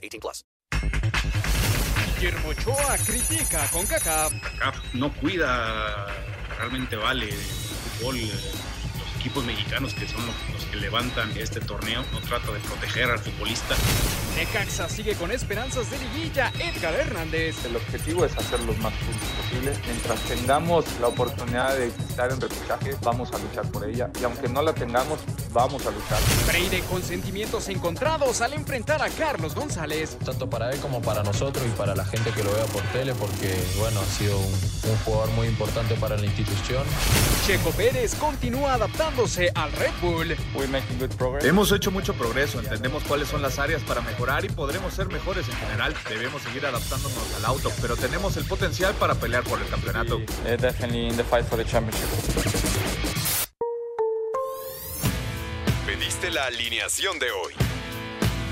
18 plus. Guillermo Ochoa critica con CACAF. CACAF no cuida, realmente vale el fútbol. Equipos mexicanos que son los, los que levantan este torneo no trata de proteger al futbolista. Necaxa sigue con esperanzas de liguilla. Edgar Hernández. El objetivo es hacer los más puntos posibles. Mientras tengamos la oportunidad de estar en repechaje, vamos a luchar por ella. Y aunque no la tengamos, vamos a luchar. Freire con sentimientos encontrados al enfrentar a Carlos González. Tanto para él como para nosotros y para la gente que lo vea por tele, porque bueno, ha sido un, un jugador muy importante para la institución. Checo Pérez continúa al Red Bull. Hemos hecho mucho progreso, entendemos cuáles son las áreas para mejorar y podremos ser mejores en general. Debemos seguir adaptándonos al auto, pero tenemos el potencial para pelear por el campeonato. Pediste la alineación de hoy.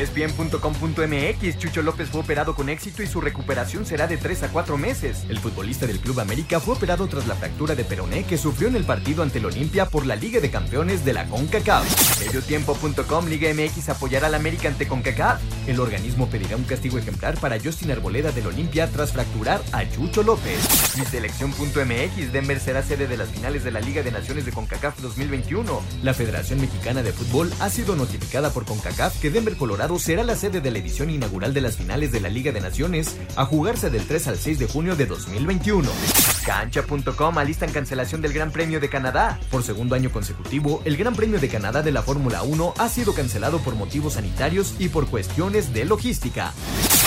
ESPN.com.mx Chucho López fue operado con éxito y su recuperación será de 3 a 4 meses. El futbolista del Club América fue operado tras la fractura de peroné que sufrió en el partido ante el Olimpia por la Liga de Campeones de la CONCACAF. Mediotiempo.com Liga MX apoyará al América ante CONCACAF. El organismo pedirá un castigo ejemplar para Justin Arboleda del Olimpia tras fracturar a Chucho López. Mi selección.mx Denver será sede de las finales de la Liga de Naciones de CONCACAF 2021. La Federación Mexicana de Fútbol ha sido notificada por CONCACAF que Denver, Colorado será la sede de la edición inaugural de las finales de la Liga de Naciones a jugarse del 3 al 6 de junio de 2021. Cancha.com alistan cancelación del Gran Premio de Canadá. Por segundo año consecutivo, el Gran Premio de Canadá de la Fórmula 1 ha sido cancelado por motivos sanitarios y por cuestiones de logística.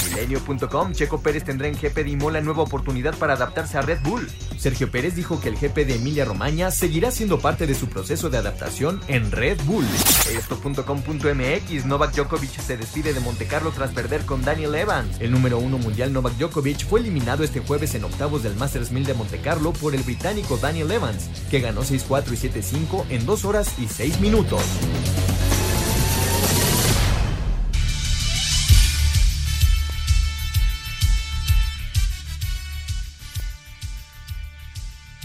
Milenio.com, Checo Pérez tendrá en GP de Imola nueva oportunidad para adaptarse a Red Bull. Sergio Pérez dijo que el GP de Emilia Romagna seguirá siendo parte de su proceso de adaptación en Red Bull. Esto.com.mx, Novak Djokovic se despide de Montecarlo tras perder con Daniel Evans. El número uno mundial Novak Djokovic fue eliminado este jueves en octavos del Masters 1000 de Montecarlo por el británico Daniel Evans, que ganó 6-4 y 7-5 en 2 horas y 6 minutos.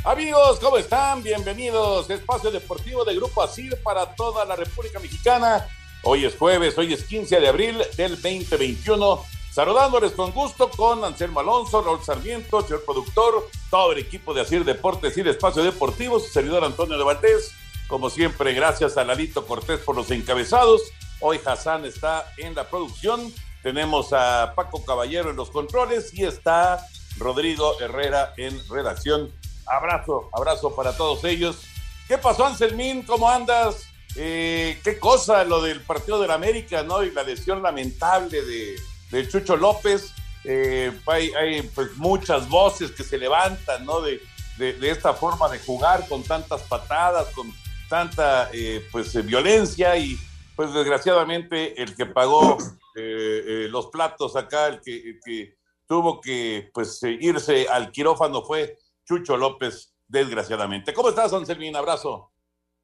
Amigos, ¿cómo están? Bienvenidos. Espacio Deportivo de Grupo ASIR para toda la República Mexicana. Hoy es jueves, hoy es 15 de abril del 2021. Saludándoles con gusto con Anselmo Alonso, Raúl Sarmiento, señor productor, todo el equipo de ASIR Deportes y Espacio Deportivo, su servidor Antonio de Valdés. Como siempre, gracias a Lalito Cortés por los encabezados. Hoy Hassan está en la producción. Tenemos a Paco Caballero en los controles y está Rodrigo Herrera en redacción abrazo, abrazo para todos ellos. ¿Qué pasó, Anselmín? ¿Cómo andas? Eh, qué cosa lo del partido de la América, ¿no? Y la lesión lamentable de, de Chucho López. Eh, hay, hay, pues muchas voces que se levantan, ¿no? De, de, esta forma de jugar con tantas patadas, con tanta eh, pues violencia y pues desgraciadamente el que pagó los platos acá, el que, que tuvo que pues irse al quirófano fue Chucho López, desgraciadamente. ¿Cómo estás, Anselmín? Abrazo.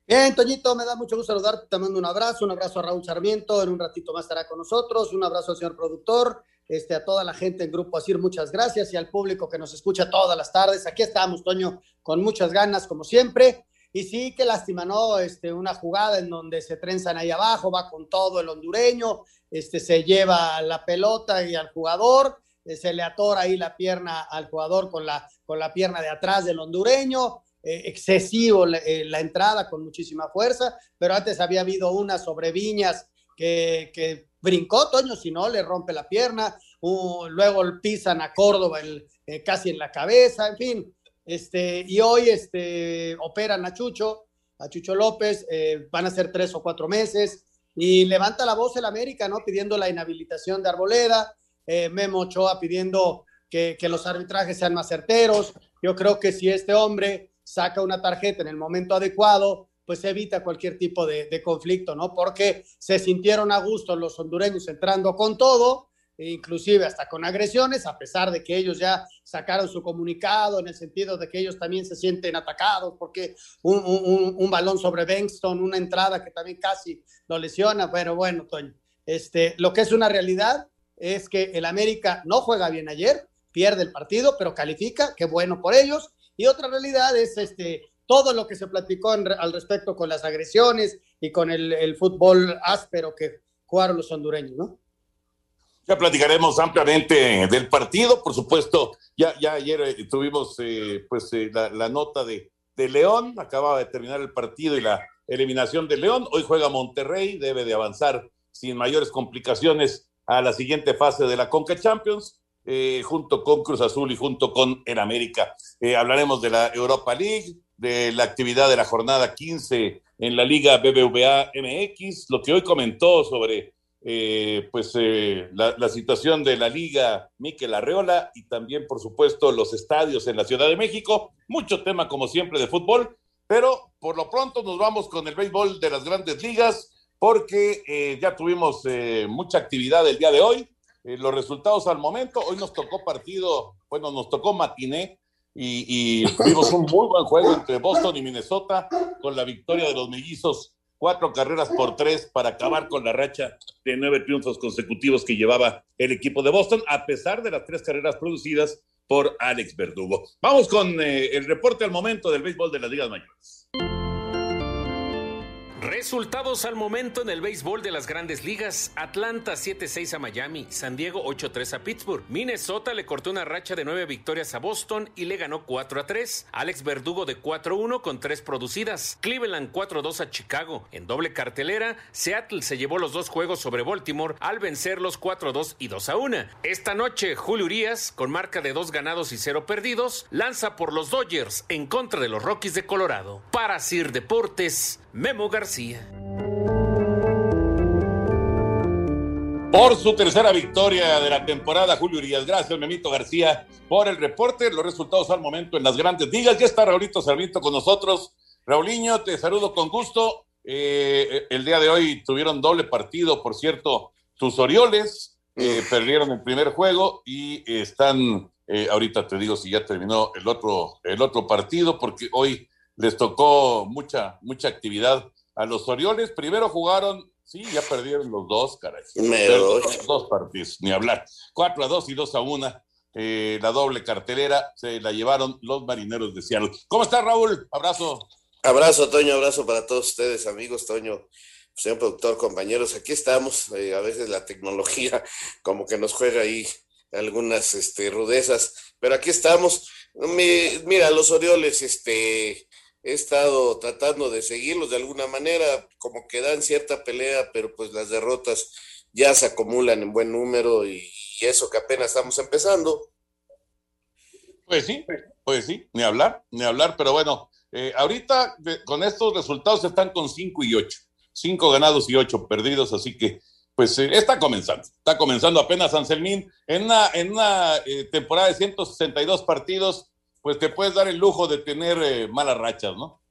Bien, Toñito, me da mucho gusto saludarte. Te mando un abrazo, un abrazo a Raúl Sarmiento. En un ratito más estará con nosotros. Un abrazo al señor productor, este, a toda la gente en Grupo Asir, muchas gracias. Y al público que nos escucha todas las tardes. Aquí estamos, Toño, con muchas ganas, como siempre. Y sí, qué lástima, ¿no? Este, una jugada en donde se trenzan ahí abajo, va con todo el hondureño, este, se lleva la pelota y al jugador se le atora ahí la pierna al jugador con la, con la pierna de atrás del hondureño excesivo la, la, entrada con muchísima fuerza, pero antes había habido una sobre Viñas que, que brincó, Toño, si no, le rompe la pierna, uh, luego pisan a Córdoba eh, casi en la cabeza, en fin, este, y hoy este, operan a Chucho, a Chucho López, eh, van a ser tres o cuatro meses, y levanta la voz el América, ¿no? Pidiendo la inhabilitación de Arboleda, eh, Memo Ochoa pidiendo que, que, los arbitrajes sean más certeros. Yo creo que si este hombre saca una tarjeta en el momento adecuado, pues evita cualquier tipo de, de conflicto, ¿no? Porque se sintieron a gusto los hondureños entrando con todo, inclusive hasta con agresiones, a pesar de que ellos ya sacaron su comunicado en el sentido de que ellos también se sienten atacados porque un, un, un balón sobre Bengston, una entrada que también casi lo lesiona, pero bueno, Toño, este, lo que es una realidad es que el América no juega bien ayer, pierde el partido, pero califica, qué bueno por ellos, y otra realidad es este, todo lo que se platicó al respecto con las agresiones y con el, el fútbol áspero que jugaron los hondureños, ¿no? Ya platicaremos ampliamente del partido, por supuesto. Ya, ya ayer eh, tuvimos eh, pues eh, la, la, nota de, de, León, acababa de terminar el partido y la eliminación de León. Hoy juega Monterrey, debe de avanzar sin mayores complicaciones a la siguiente fase de la Conca Champions, junto con Cruz Azul y junto con el América. hablaremos de la Europa League, de la actividad de la jornada 15 en la Liga BBVA MX, lo que hoy comentó sobre eh, pues eh, la, la, situación de la liga Miquel Arreola y también, por supuesto, los estadios en la Ciudad de México. Mucho tema, como siempre, de fútbol, pero por lo pronto nos vamos con el béisbol de las grandes ligas porque eh, ya tuvimos eh, mucha actividad el día de hoy. los resultados al momento, hoy nos tocó partido, bueno, nos tocó matiné y, y tuvimos un muy buen juego entre Boston y Minnesota con la victoria de los mellizos cuatro carreras por tres para acabar con la racha de nueve triunfos consecutivos que llevaba el equipo de Boston, a pesar de las tres carreras producidas por Alex Verdugo. Vamos con eh, el reporte al momento del béisbol de las ligas mayores. Resultados al momento en el béisbol de las grandes ligas. Atlanta 7-6 a Miami, San Diego 8-3 a Pittsburgh. Minnesota le cortó una racha de nueve victorias a Boston y le ganó 4-3. Alex Verdugo de 4-1 con tres producidas. Cleveland 4-2 a Chicago. En doble cartelera, Seattle se llevó los dos juegos sobre Baltimore al vencerlos 4-2 y 2-1. Esta noche, Julio Urias, con marca de dos ganados y cero perdidos, lanza por los Dodgers en contra de los Rockies de Colorado. Para Sir Deportes, Memo García. Por su tercera victoria de la temporada, Julio Urias. Gracias, Memito García, por el reporte. Los resultados al momento en las grandes ligas. Ya está Raulito Sarmiento con nosotros. Raulinho, te saludo con gusto. Eh, el día de hoy tuvieron doble partido, por cierto, tus Orioles eh, perdieron el primer juego y están, eh, ahorita te digo si ya terminó el otro, el otro partido, porque hoy les tocó mucha, mucha actividad a los Orioles. Primero jugaron, sí, ya perdieron los dos, caray. Los dos partidos, ni hablar. 4 a 2 y 2 a 1. Eh, la doble cartelera se la llevaron los marineros de Seattle. ¿Cómo está Raúl? Abrazo. Abrazo, Toño, abrazo para todos ustedes, amigos, Toño, señor productor, compañeros. Aquí estamos. Eh, a veces la tecnología como que nos juega ahí algunas este, rudezas, pero aquí estamos. Mi, mira, los Orioles, este, he estado tratando de seguirlos de alguna manera, como que dan cierta pelea, pero pues las derrotas ya se acumulan en buen número y, eso que apenas estamos empezando. Pues sí, pues sí, ni hablar, ni hablar, pero bueno, eh, ahorita con estos resultados están con 5 y 8, 5 ganados y 8 perdidos, así que pues eh, está comenzando, está comenzando apenas Anselmín en una, en una eh, temporada de 162 partidos pues te puedes dar el lujo de tener eh, malas rachas, ¿no?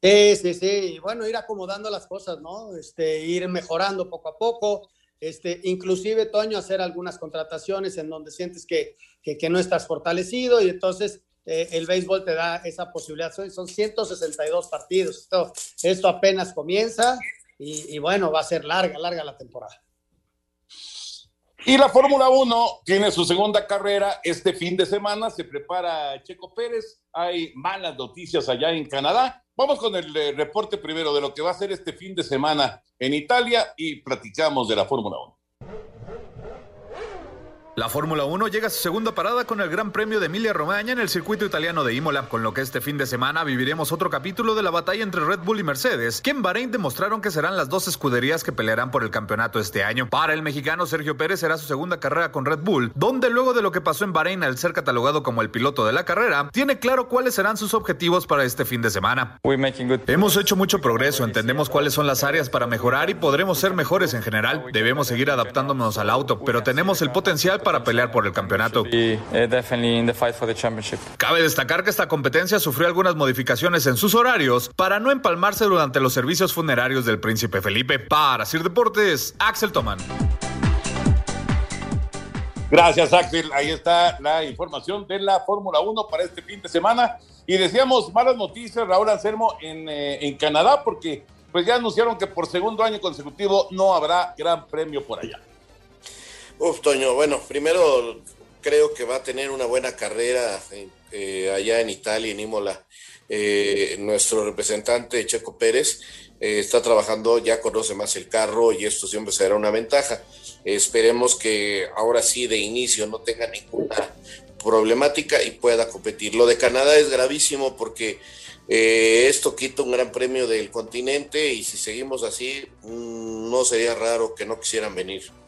Sí, sí, sí. Bueno, ir acomodando las cosas, ¿no? Este, ir mejorando poco a poco. Este, inclusive, Toño, hacer algunas contrataciones en donde sientes que, que, no estás fortalecido y entonces eh, el béisbol te da esa posibilidad. Son, son 162 partidos. Esto, esto apenas comienza y bueno, va a ser larga, larga la temporada. Y la Fórmula 1 tiene su segunda carrera este fin de semana. Se prepara Checo Pérez. Hay malas noticias allá en Canadá. Vamos con el eh, reporte primero de lo que va a ser este fin de semana en Italia y platicamos de la Fórmula 1. La Fórmula 1 llega a su segunda parada con el Gran Premio de Emilia Romagna en el circuito italiano de Imola, con lo que este fin de semana viviremos otro capítulo de la batalla entre Red Bull y Mercedes, que en Bahrein demostraron que serán las dos escuderías que pelearán por el campeonato este año. Para el mexicano Sergio Pérez será su segunda carrera con Red Bull, donde luego de lo que pasó en Bahrein al ser catalogado como el piloto de la carrera, tiene claro cuáles serán sus objetivos para este fin de semana. Hemos hecho mucho progreso, entendemos cuáles son las áreas para mejorar y podremos ser mejores en general. Debemos seguir adaptándonos al auto, pero tenemos el potencial para pelear por el campeonato. Cabe destacar que esta competencia sufrió algunas modificaciones en sus horarios para no empalmarse durante los servicios funerarios del príncipe Felipe. Para Sir Deportes, Axel Toman. Gracias, Axel. Ahí está la información de la Fórmula 1 para este fin de semana. Y decíamos malas noticias, Raúl Anselmo, en, eh, en Canadá, porque pues ya anunciaron que por segundo año consecutivo no habrá gran premio por allá. Uf, Toño, bueno, primero creo que va a tener una buena carrera eh, allá en Italia, en Imola. Eh, nuestro representante Checo Pérez eh, está trabajando, ya conoce más el carro y esto siempre será una ventaja. esperemos que ahora sí de inicio no tenga ninguna problemática y pueda competir. Lo de Canadá es gravísimo porque esto quita un gran premio del continente y si seguimos así, mm, no sería raro que no quisieran venir.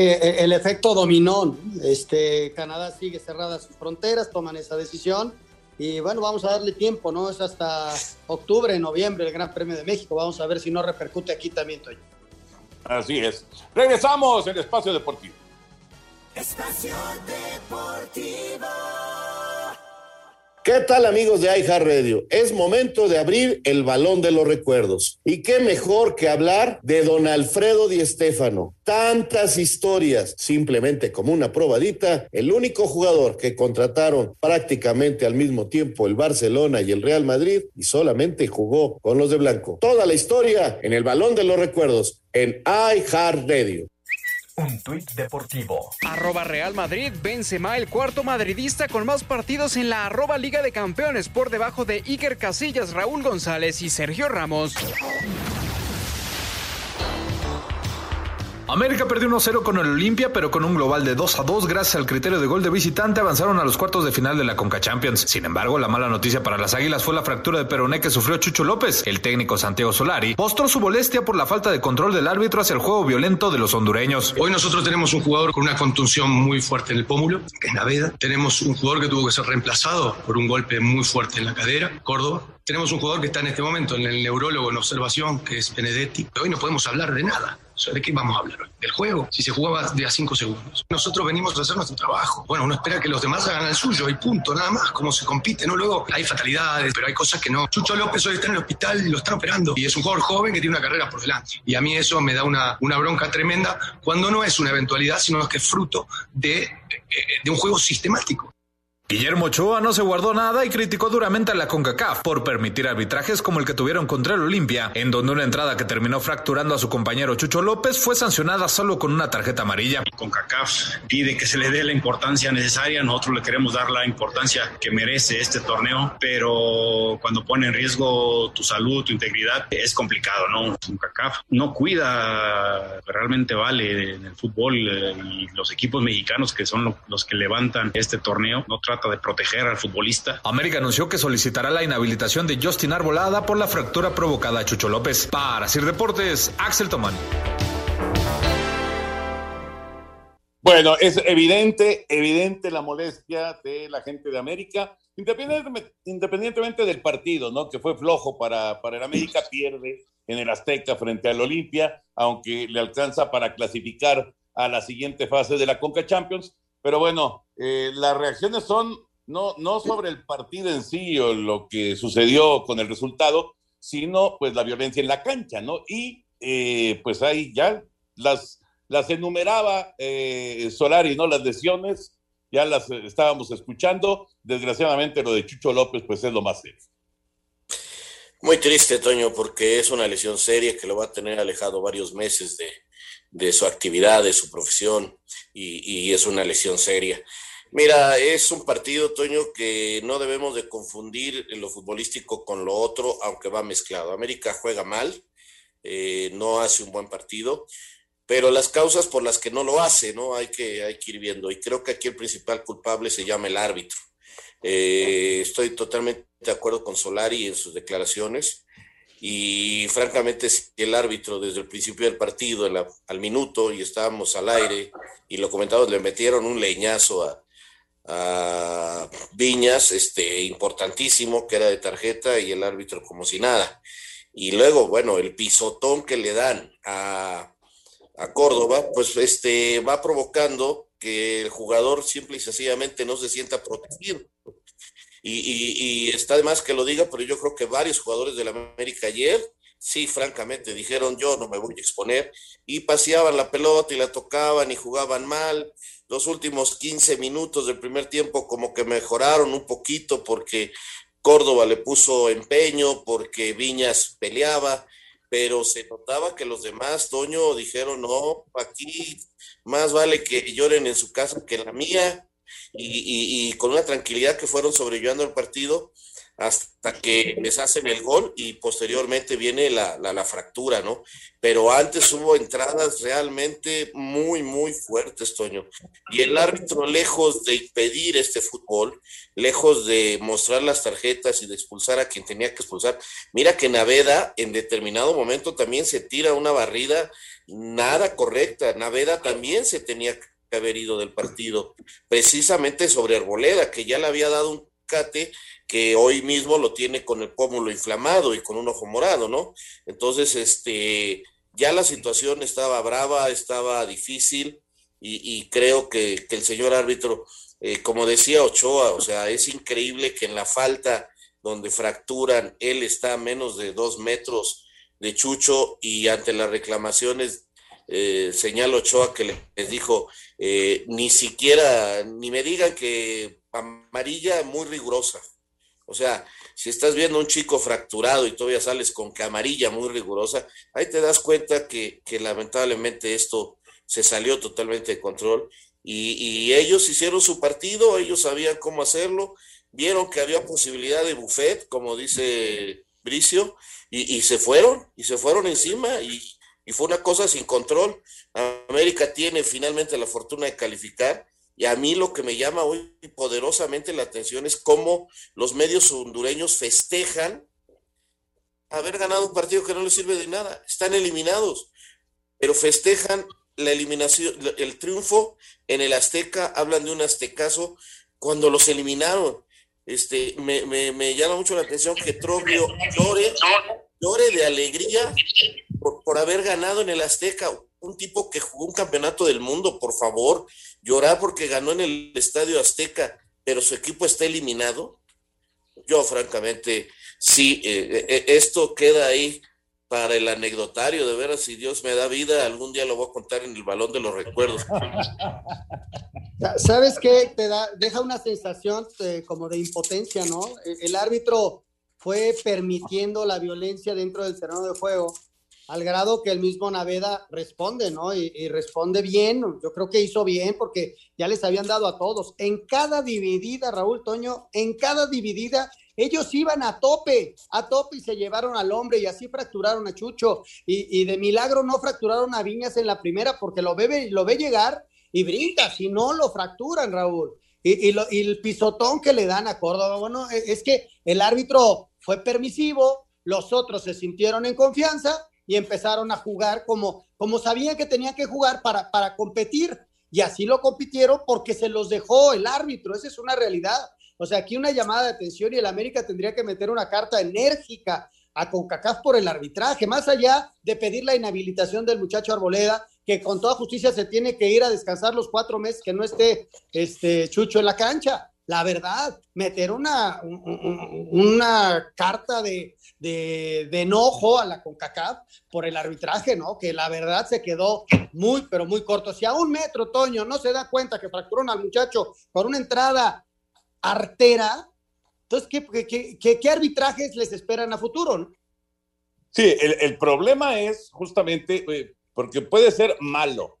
Eh, el efecto dominó. Este, Canadá sigue cerrada sus fronteras, toman esa decisión y bueno, vamos a darle tiempo, ¿no? Es hasta octubre, noviembre el Gran Premio de México. Vamos a ver si no repercute aquí también, Toño. Así es. Regresamos en Espacio Deportivo. Espacio Deportivo. ¿Qué tal amigos de Radio? Es momento de abrir el balón de los recuerdos. Y qué mejor que hablar de don Alfredo Di Stéfano. Tantas historias, simplemente como una probadita, el único jugador que contrataron prácticamente al mismo tiempo el Barcelona y el Real Madrid y solamente jugó con los de blanco. Toda la historia en el balón de los recuerdos en Radio. Un tuit deportivo. Arroba Real Madrid, Benzema, el cuarto madridista con más partidos en la arroba Liga de Campeones por debajo de Iker Casillas, Raúl González y Sergio Ramos. América perdió 1-0 con el Olimpia, pero con un global de 2-2 gracias al criterio de gol de visitante avanzaron a los cuartos de final de la Conca Champions. Sin embargo, la mala noticia para las Águilas fue la fractura de peroné que sufrió Chucho López. El técnico Santiago Solari mostró su molestia por la falta de control del árbitro hacia el juego violento de los hondureños. Hoy nosotros tenemos un jugador con una contunción muy fuerte en el pómulo, que es Naveda. Tenemos un jugador que tuvo que ser reemplazado por un golpe muy fuerte en la cadera, Córdoba. Tenemos un jugador que está en este momento en el neurólogo en observación, que es Benedetti. Hoy no podemos hablar de nada. ¿De qué vamos a hablar hoy? ¿Del juego? Si se jugaba de a cinco segundos. Nosotros venimos a hacer nuestro trabajo. Bueno, uno espera que los demás hagan el suyo y punto, nada más. Cómo se compite, ¿no? Luego hay fatalidades, pero hay cosas que no. Chucho López hoy está en el hospital y lo están operando. Y es un jugador joven que tiene una carrera por delante. Y a mí eso me da una, bronca tremenda cuando no es una eventualidad, sino que es fruto de, de un juego sistemático. Guillermo Ochoa no se guardó nada y criticó duramente a la CONCACAF por permitir arbitrajes como el que tuvieron contra el Olimpia, en donde una entrada que terminó fracturando a su compañero Chucho López fue sancionada solo con una tarjeta amarilla. CONCACAF pide que se le dé la importancia necesaria, nosotros le queremos dar la importancia que merece este torneo, pero cuando pone en riesgo tu salud, tu integridad, es complicado, ¿no? CONCACAF no cuida, realmente vale en el fútbol eh, y los equipos mexicanos que son los que levantan este torneo, no tratan de proteger al futbolista. América anunció que solicitará la inhabilitación de Justin Arbolada por la fractura provocada a Chucho López. Para Sir Deportes, Axel Tomán. Bueno, es evidente, evidente la molestia de la gente de América, independientemente, independientemente del partido, ¿no? Que fue flojo para, para el América, pierde en el Azteca frente al Olimpia, aunque le alcanza para clasificar a la siguiente fase de la Conca Champions. Pero bueno, eh, las reacciones son no, no sobre el partido en sí o lo que sucedió con el resultado, sino pues la violencia en la cancha, ¿no? Y eh, pues ahí ya las, las enumeraba eh, Solari, ¿no? Las lesiones, ya las estábamos escuchando. Desgraciadamente lo de Chucho López pues es lo más serio. Muy triste, Toño, porque es una lesión seria que lo va a tener alejado varios meses de, de su actividad, de su profesión, y, es una lesión seria. Mira, es un partido, Toño, que no debemos de confundir lo futbolístico con lo otro, aunque va mezclado. América juega mal, eh, no hace un buen partido, pero las causas por las que no lo hace, ¿no? Hay que, hay que ir viendo. Y creo que aquí el principal culpable se llama el árbitro. Eh, estoy totalmente de acuerdo con Solari en sus declaraciones. Y francamente, si el árbitro desde el principio del partido, al minuto, y estábamos al aire, y lo comentamos, le metieron un leñazo a, Viñas, este, importantísimo, que era de tarjeta, y el árbitro como si nada. Y luego, bueno, el pisotón que le dan a, a Córdoba, pues este va provocando que el jugador simple y sencillamente no se sienta protegido. Y, está de más que lo diga, pero yo creo que varios jugadores del América ayer, sí, francamente, dijeron yo no me voy a exponer, y paseaban la pelota y la tocaban y jugaban mal. Los últimos 15 minutos del primer tiempo como que mejoraron un poquito porque Córdoba le puso empeño, porque Viñas peleaba, pero se notaba que los demás, Toño, dijeron, no, aquí más vale que lloren en su casa que en la mía, y, con una tranquilidad que fueron sobrellevando el partido hasta que les hacen el gol y posteriormente viene la, la, fractura, ¿no? Pero antes hubo entradas realmente muy, muy fuertes, Toño. Y el árbitro, lejos de impedir este fútbol, lejos de mostrar las tarjetas y de expulsar a quien tenía que expulsar, mira que Naveda en determinado momento también se tira una barrida nada correcta. Naveda también se tenía que haber ido del partido, precisamente sobre Arboleda, que ya le había dado un cate que hoy mismo lo tiene con el pómulo inflamado y con un ojo morado, ¿no? Entonces, este, ya la situación estaba brava, estaba difícil y, creo que, el señor árbitro, eh, como decía Ochoa, o sea, es increíble que en la falta donde fracturan, él está a menos de dos metros de Chucho y ante las reclamaciones eh, Ochoa que les dijo, eh, ni siquiera, ni me digan que amarilla muy rigurosa. O sea, si estás viendo un chico fracturado y todavía sales con que amarilla muy rigurosa, ahí te das cuenta que, lamentablemente esto se salió totalmente de control y, ellos hicieron su partido, ellos sabían cómo hacerlo, vieron que había posibilidad de buffet, como dice Bricio, y, se fueron, y se fueron encima y, y fue una cosa sin control. América tiene finalmente la fortuna de calificar y a mí lo que me llama hoy poderosamente la atención es cómo los medios hondureños festejan haber ganado un partido que no les sirve de nada. Están eliminados, pero festejan la eliminación, el triunfo en el Azteca, hablan de un aztecaso cuando los eliminaron. Este, me, me, llama mucho la atención que Troglio llore, llore de alegría por, por haber ganado en el Azteca un tipo que jugó un campeonato del mundo, por favor, llorar porque ganó en el Estadio Azteca, pero su equipo está eliminado. Yo, francamente, sí, eh, eh, esto queda ahí para el anecdotario, de veras, si Dios me da vida, algún día lo voy a contar en el balón de los recuerdos. ¿Sabes qué? Te da, deja una sensación eh, como de impotencia, ¿no? El, árbitro fue permitiendo la violencia dentro del terreno de juego al grado que el mismo Naveda responde, ¿no? Y, responde bien, yo creo que hizo bien porque ya les habían dado a todos. En cada dividida, Raúl Toño, en cada dividida, ellos iban a tope, a tope y se llevaron al hombre y así fracturaron a Chucho. Y, de milagro no fracturaron a Viñas en la primera porque lo ve, lo ve llegar y brinca, si no lo fracturan, Raúl. Y, el pisotón que le dan a Córdoba, bueno, e, es que el árbitro fue permisivo, los otros se sintieron en confianza y empezaron a jugar como, como sabían que tenían que jugar para, para competir. Y así lo compitieron porque se los dejó el árbitro. Esa es una realidad. O sea, aquí una llamada de atención y el América tendría que meter una carta enérgica a CONCACAF por el arbitraje, más allá de pedir la inhabilitación del muchacho Arboleda, que con toda justicia se tiene que ir a descansar los cuatro meses que no esté este Chucho en la cancha la verdad, meter una, una carta de, de, enojo a la CONCACAF por el arbitraje, ¿no? Que la verdad se quedó muy, pero muy corto. Si a un metro, Toño, no se da cuenta que fracturó al muchacho por una entrada artera, entonces, ¿qué, qué, arbitrajes les esperan a futuro? Sí, el, el, problema es justamente eh, porque puede ser malo,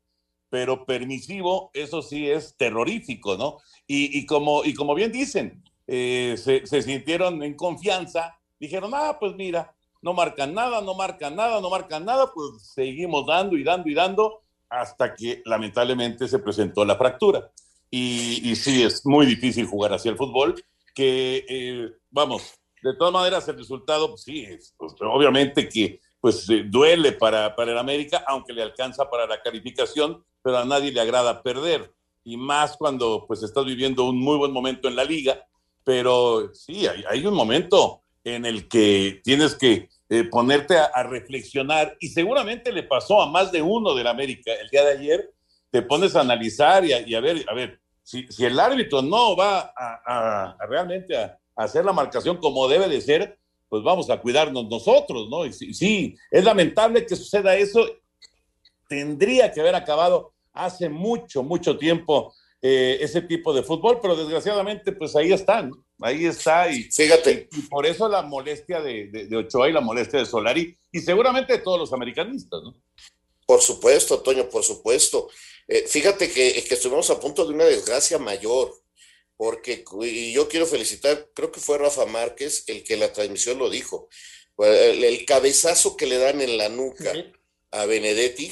pero permisivo, eso sí es terrorífico, ¿no? Y, como, y como bien dicen, eh, se, sintieron en confianza, dijeron, ah, pues mira, no marcan nada, no marcan nada, no marcan nada, pues seguimos dando y dando y dando. hasta que lamentablemente se presentó la fractura. Y, y sí, es muy difícil jugar así el fútbol, que eh, vamos, de todas maneras el resultado, pues, sí, es, pues, obviamente que pues eh, duele para, para el América, aunque le alcanza para la calificación, pero a nadie le agrada perder, y más cuando pues estás viviendo un muy buen momento en la liga, pero sí, hay, hay un momento en el que tienes que eh, ponerte a, a, reflexionar, y seguramente le pasó a más de uno del América el día de ayer, te pones a analizar y a, y a ver, a ver, si, si, el árbitro no va a, a realmente a, hacer la marcación como debe de ser, pues vamos a cuidarnos nosotros, ¿no? Y sí, sí, es lamentable que suceda eso. Tendría que haber acabado hace mucho, mucho tiempo eh, ese tipo de fútbol, pero desgraciadamente, pues ahí están, ¿no? ahí está. Y, Fíjate. Y, y, por eso la molestia de, de, de, Ochoa y la molestia de Solari, y seguramente de todos los americanistas, ¿no? Por supuesto, Toño, por supuesto. Eh, fíjate que, que estuvimos a punto de una desgracia mayor porque y yo quiero felicitar, creo que fue Rafa Márquez el que la transmisión lo dijo, el, el cabezazo que le dan en la nuca a Benedetti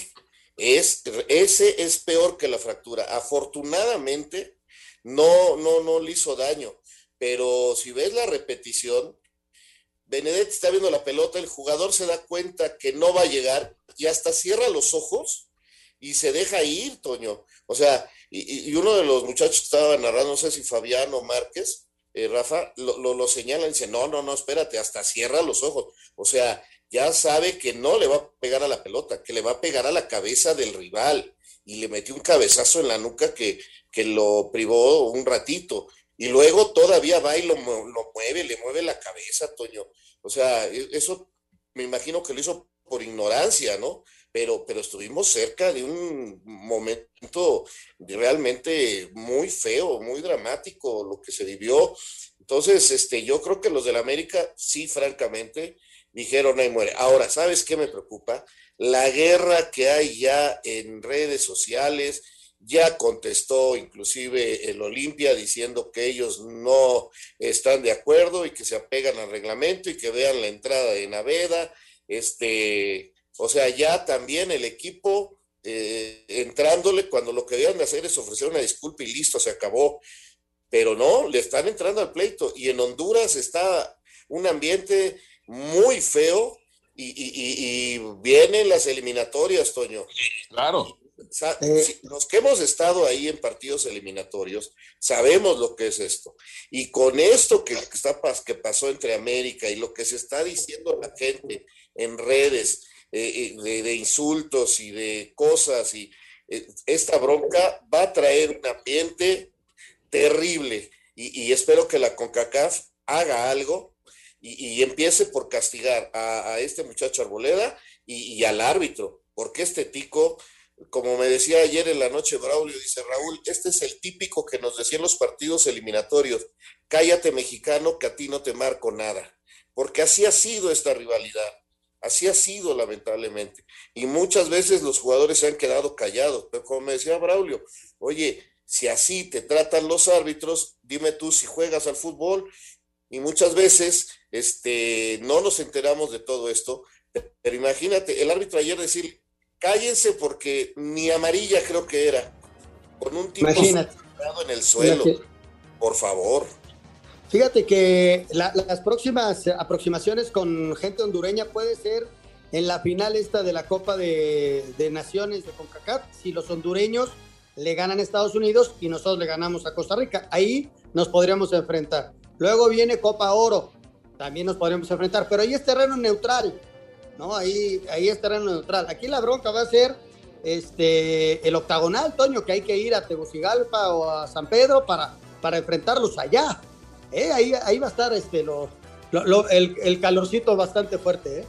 es ese es peor que la fractura. Afortunadamente no no no le hizo daño, pero si ves la repetición Benedetti está viendo la pelota, el jugador se da cuenta que no va a llegar y hasta cierra los ojos y se deja ir, Toño. O sea, y, uno de los muchachos que estaba narrando, no sé si Fabián o Márquez, eh, Rafa, lo, lo, lo señala y dice, no, no, no, espérate, hasta cierra los ojos. O sea, ya sabe que no le va a pegar a la pelota, que le va a pegar a la cabeza del rival. Y le metió un cabezazo en la nuca que, que lo privó un ratito. Y luego todavía va y lo, lo mueve, le mueve la cabeza, Toño. O sea, e, eso me imagino que lo hizo por ignorancia, ¿no? pero, pero estuvimos cerca de un momento realmente muy feo, muy dramático lo que se vivió. Entonces, este, yo creo que los del América, sí, francamente, dijeron ahí muere. Ahora, ¿sabes qué me preocupa? La guerra que hay ya en redes sociales, ya contestó inclusive el Olimpia diciendo que ellos no están de acuerdo y que se apegan al reglamento y que vean la entrada de Naveda, este, o sea, ya también el equipo eh, entrándole cuando lo que debían de hacer es ofrecer una disculpa y listo, se acabó. Pero no, le están entrando al pleito. Y en Honduras está un ambiente muy feo y, y, y, y vienen las eliminatorias, Toño. Claro. Eh, los que hemos estado ahí en partidos eliminatorios sabemos lo que es esto. Y con esto que, está, que pasó entre América y lo que se está diciendo la gente en redes, eh, de, de, insultos y de cosas y eh, esta bronca va a traer un ambiente terrible y, y espero que la CONCACAF haga algo y, empiece por castigar a, a, este muchacho Arboleda y, y al árbitro, porque este tico, como me decía ayer en la noche Braulio, dice Raúl, este es el típico que nos decían los partidos eliminatorios, cállate mexicano que a ti no te marco nada, porque así ha sido esta rivalidad Así ha sido, lamentablemente. Y muchas veces los jugadores se han quedado callados. Pero como me decía Braulio, oye, si así te tratan los árbitros, dime tú si juegas al fútbol. Y muchas veces este, no nos enteramos de todo esto. Pero imagínate, el árbitro ayer decir, cállense porque ni amarilla creo que era. Con un tipo en el suelo. Imagínate. Por favor. Fíjate que la, las próximas aproximaciones con gente hondureña puede ser en la final esta de la Copa de, de, Naciones de CONCACAF, si los hondureños le ganan a Estados Unidos y nosotros le ganamos a Costa Rica. Ahí nos podríamos enfrentar. Luego viene Copa Oro, también nos podríamos enfrentar, pero ahí es terreno neutral, ¿no? Ahí, ahí es terreno neutral. Aquí la bronca va a ser este, el octagonal, Toño, que hay que ir a Tegucigalpa o a San Pedro para, para enfrentarlos allá. Eh, ahí, ahí, va a estar este, lo, el, el, calorcito bastante fuerte. ¿eh?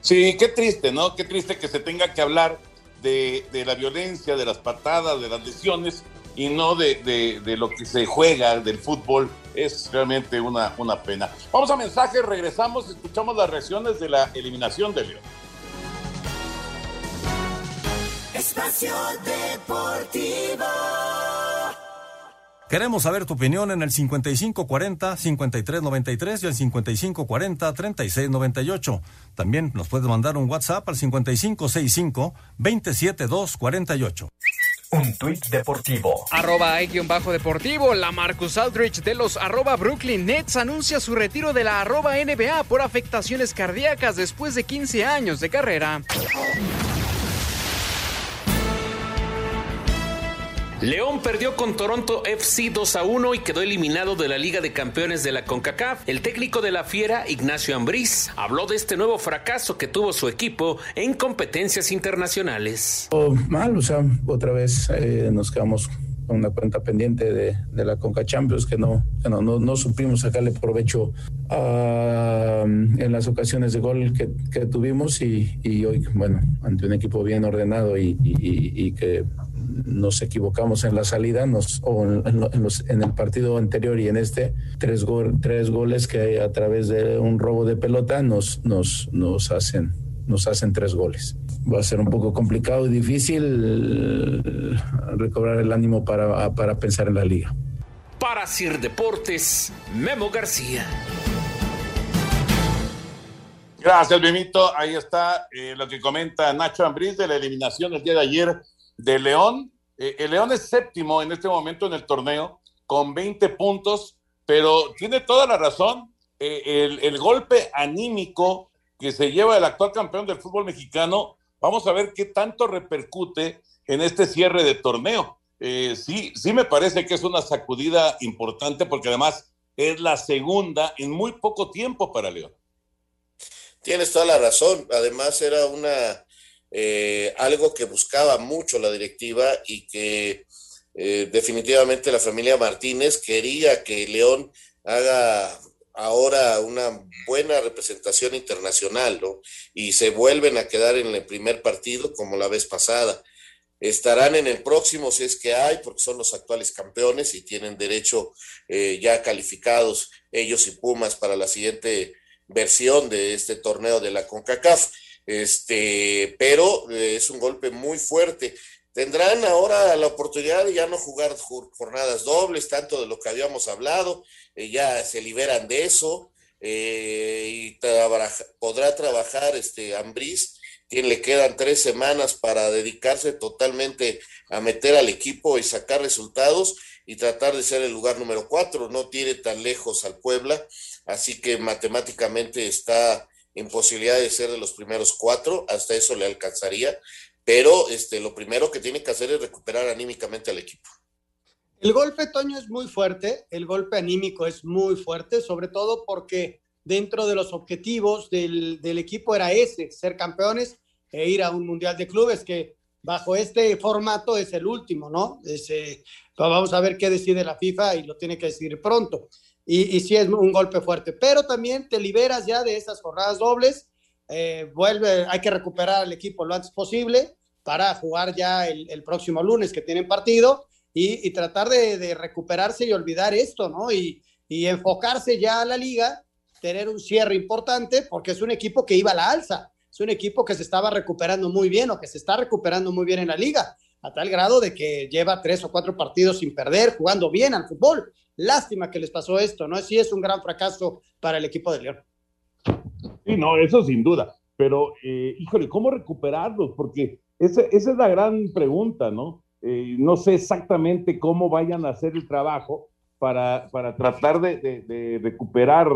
Sí, qué triste, ¿no? Qué triste que se tenga que hablar de, de la violencia, de las patadas, de las lesiones y no de, de, de, lo que se juega del fútbol. Es realmente una, una pena. Vamos a mensajes, regresamos, escuchamos las reacciones de la eliminación de León. Espacio Deportivo. Queremos saber tu opinión en el 5540-5393 y el 5540-3698. También nos puedes mandar un WhatsApp al 5565-27248. Un tuit deportivo. Arroba bajo deportivo. La Marcus Aldrich de los arroba Brooklyn Nets anuncia su retiro de la arroba NBA por afectaciones cardíacas después de 15 años de carrera. León perdió con Toronto FC 2 a 1 y quedó eliminado de la Liga de Campeones de la CONCACAF. El técnico de la Fiera, Ignacio Ambriz, habló de este nuevo fracaso que tuvo su equipo en competencias internacionales. Oh, mal, o sea, otra vez eh, nos quedamos con una cuenta pendiente de, la Conca Champions que no, no, no, supimos sacarle provecho en las ocasiones de gol que, tuvimos y, hoy, bueno, ante un equipo bien ordenado y que nos equivocamos en la salida nos, o en, el partido anterior y en este, tres, tres goles que a través de un robo de pelota nos, nos, nos, hacen, nos hacen tres goles. Va a ser un poco complicado y difícil eh, recobrar el ánimo para, para pensar en la liga. Para Sir Deportes, Memo García. Gracias, Mimito. Ahí está eh, lo que comenta Nacho Ambriz de la eliminación el día de ayer de León. Eh, el León es séptimo en este momento en el torneo con 20 puntos, pero tiene toda la razón. Eh, el, golpe anímico que se lleva el actual campeón del fútbol mexicano, vamos a ver qué tanto repercute en este cierre de torneo. Eh, sí, sí me parece que es una sacudida importante porque además es la segunda en muy poco tiempo para León. Tienes toda la razón. Además era una eh, algo que buscaba mucho la directiva y que eh, definitivamente la familia Martínez quería que León haga ahora una buena representación internacional, ¿no? Y se vuelven a quedar en el primer partido como la vez pasada. Estarán en el próximo si es que hay, porque son los actuales campeones y tienen derecho eh, ya calificados ellos y Pumas para la siguiente versión de este torneo de la CONCACAF. Este, pero eh, es un golpe muy fuerte. Tendrán ahora la oportunidad de ya no jugar jornadas dobles, tanto de lo que habíamos hablado, eh, ya se liberan de eso eh, y podrá trabajar este Ambriz, quien le quedan tres semanas para dedicarse totalmente a meter al equipo y sacar resultados y tratar de ser el lugar número cuatro. No tiene tan lejos al Puebla, así que matemáticamente está en posibilidad de ser de los primeros cuatro, hasta eso le alcanzaría, pero este, lo primero que tiene que hacer es recuperar anímicamente al equipo. El golpe, Toño, es muy fuerte, el golpe anímico es muy fuerte, sobre todo porque dentro de los objetivos del, del equipo era ese, ser campeones e ir a un mundial de clubes que bajo este formato es el último, ¿no? Vamos a ver qué decide la FIFA y lo tiene que decidir pronto y, y sí es un golpe fuerte, pero también te liberas ya de esas jornadas dobles, eh, vuelve, hay que recuperar al equipo lo antes posible para jugar ya el, próximo lunes que tienen partido y, tratar de, recuperarse y olvidar esto, ¿no? Y, y enfocarse ya a la liga, tener un cierre importante porque es un equipo que iba a la alza, es un equipo que se estaba recuperando muy bien o que se está recuperando muy bien en la liga, a tal grado de que lleva tres o cuatro partidos sin perder, jugando bien al fútbol. Lástima que les pasó esto, ¿no? Sí es un gran fracaso para el equipo de León. Sí, no, eso sin duda. Pero, eh, híjole, ¿cómo recuperarlos? Porque esa, es la gran pregunta, ¿no? Eh, no sé exactamente cómo vayan a hacer el trabajo para, para tratar de, recuperar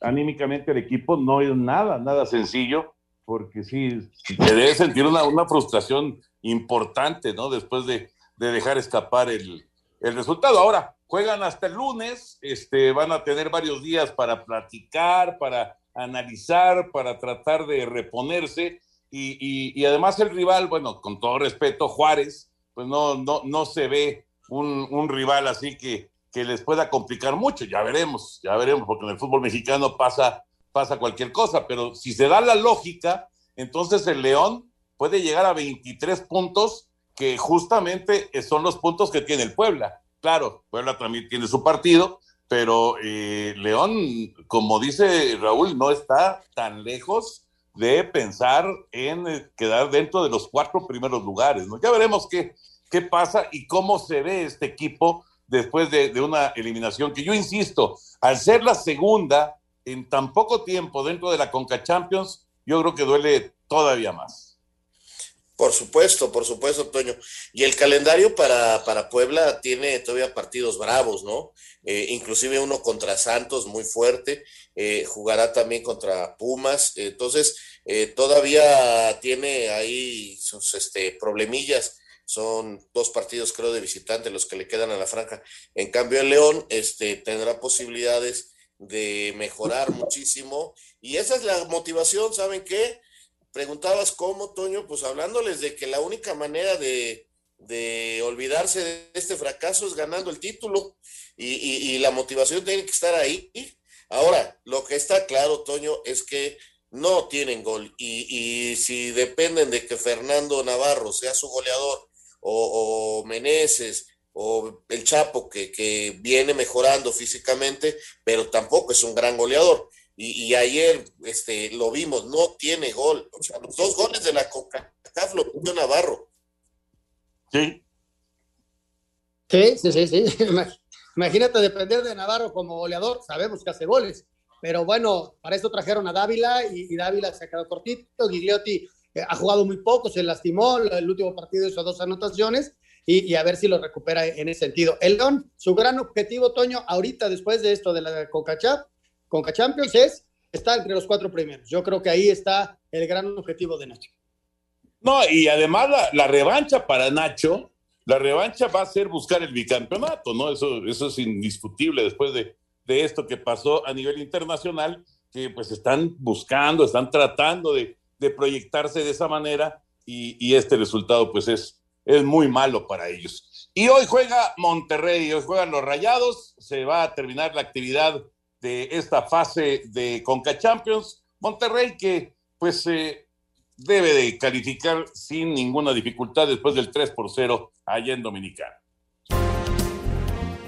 anímicamente el equipo. No es nada, nada sencillo, porque sí, se debe sentir una, una frustración importante, ¿no? Después de, dejar escapar el, el resultado. Ahora, juegan hasta el lunes, este, van a tener varios días para platicar, para analizar, para tratar de reponerse. Y, además el rival, bueno, con todo respeto, Juárez, pues no, no, no se ve un, rival así que, que les pueda complicar mucho. Ya veremos, ya veremos, porque en el fútbol mexicano pasa, pasa cualquier cosa, pero si se da la lógica, entonces el León puede llegar a 23 puntos, que justamente son los puntos que tiene el Puebla. Claro, Puebla también tiene su partido, pero eh, León, como dice Raúl, no está tan lejos de pensar en eh, quedar dentro de los cuatro primeros lugares. ¿no? Ya veremos qué, qué pasa y cómo se ve este equipo después de, de una eliminación que yo insisto, al ser la segunda en tan poco tiempo dentro de la Conca Champions, yo creo que duele todavía más. Por supuesto, por supuesto, Toño. Y el calendario para, para Puebla tiene todavía partidos bravos, ¿no? Eh, inclusive uno contra Santos muy fuerte, eh, jugará también contra Pumas, entonces eh, todavía tiene ahí sus este, problemillas. Son dos partidos, creo, de visitante los que le quedan a la franja. En cambio, el León este, tendrá posibilidades de mejorar muchísimo. Y esa es la motivación, ¿saben qué? Preguntabas cómo, Toño, pues hablándoles de que la única manera de, de olvidarse de este fracaso es ganando el título y, y, la motivación tiene que estar ahí. Ahora, lo que está claro, Toño, es que no tienen gol y, y si dependen de que Fernando Navarro sea su goleador o, o Meneses o el Chapo que, que, viene mejorando físicamente, pero tampoco es un gran goleador. Y, y, ayer este, lo vimos, no tiene gol. O sea, los dos goles de la CONCACAF lo puso Navarro. Sí. Sí, sí, sí, sí. Imagínate depender de Navarro como goleador, sabemos que hace goles, pero bueno, para eso trajeron a Dávila y, y Dávila se ha quedado cortito, Gigliotti eh, ha jugado muy poco, se lastimó, el último partido hizo dos anotaciones y, a ver si lo recupera en ese sentido. El León, su gran objetivo, Toño, ahorita después de esto de la Concachap, Conca es estar entre los cuatro primeros. Yo creo que ahí está el gran objetivo de Nacho. No, y además la, revancha para Nacho la revancha va a ser buscar el bicampeonato, ¿no? Eso, eso es indiscutible después de, de, esto que pasó a nivel internacional, que pues están buscando, están tratando de, de proyectarse de esa manera y, este resultado pues es, es muy malo para ellos. Y hoy juega Monterrey, hoy juegan los Rayados, se va a terminar la actividad de esta fase de Conca Champions. Monterrey que pues eh, debe de calificar sin ninguna dificultad después del 3 por 0 allá en Dominicana.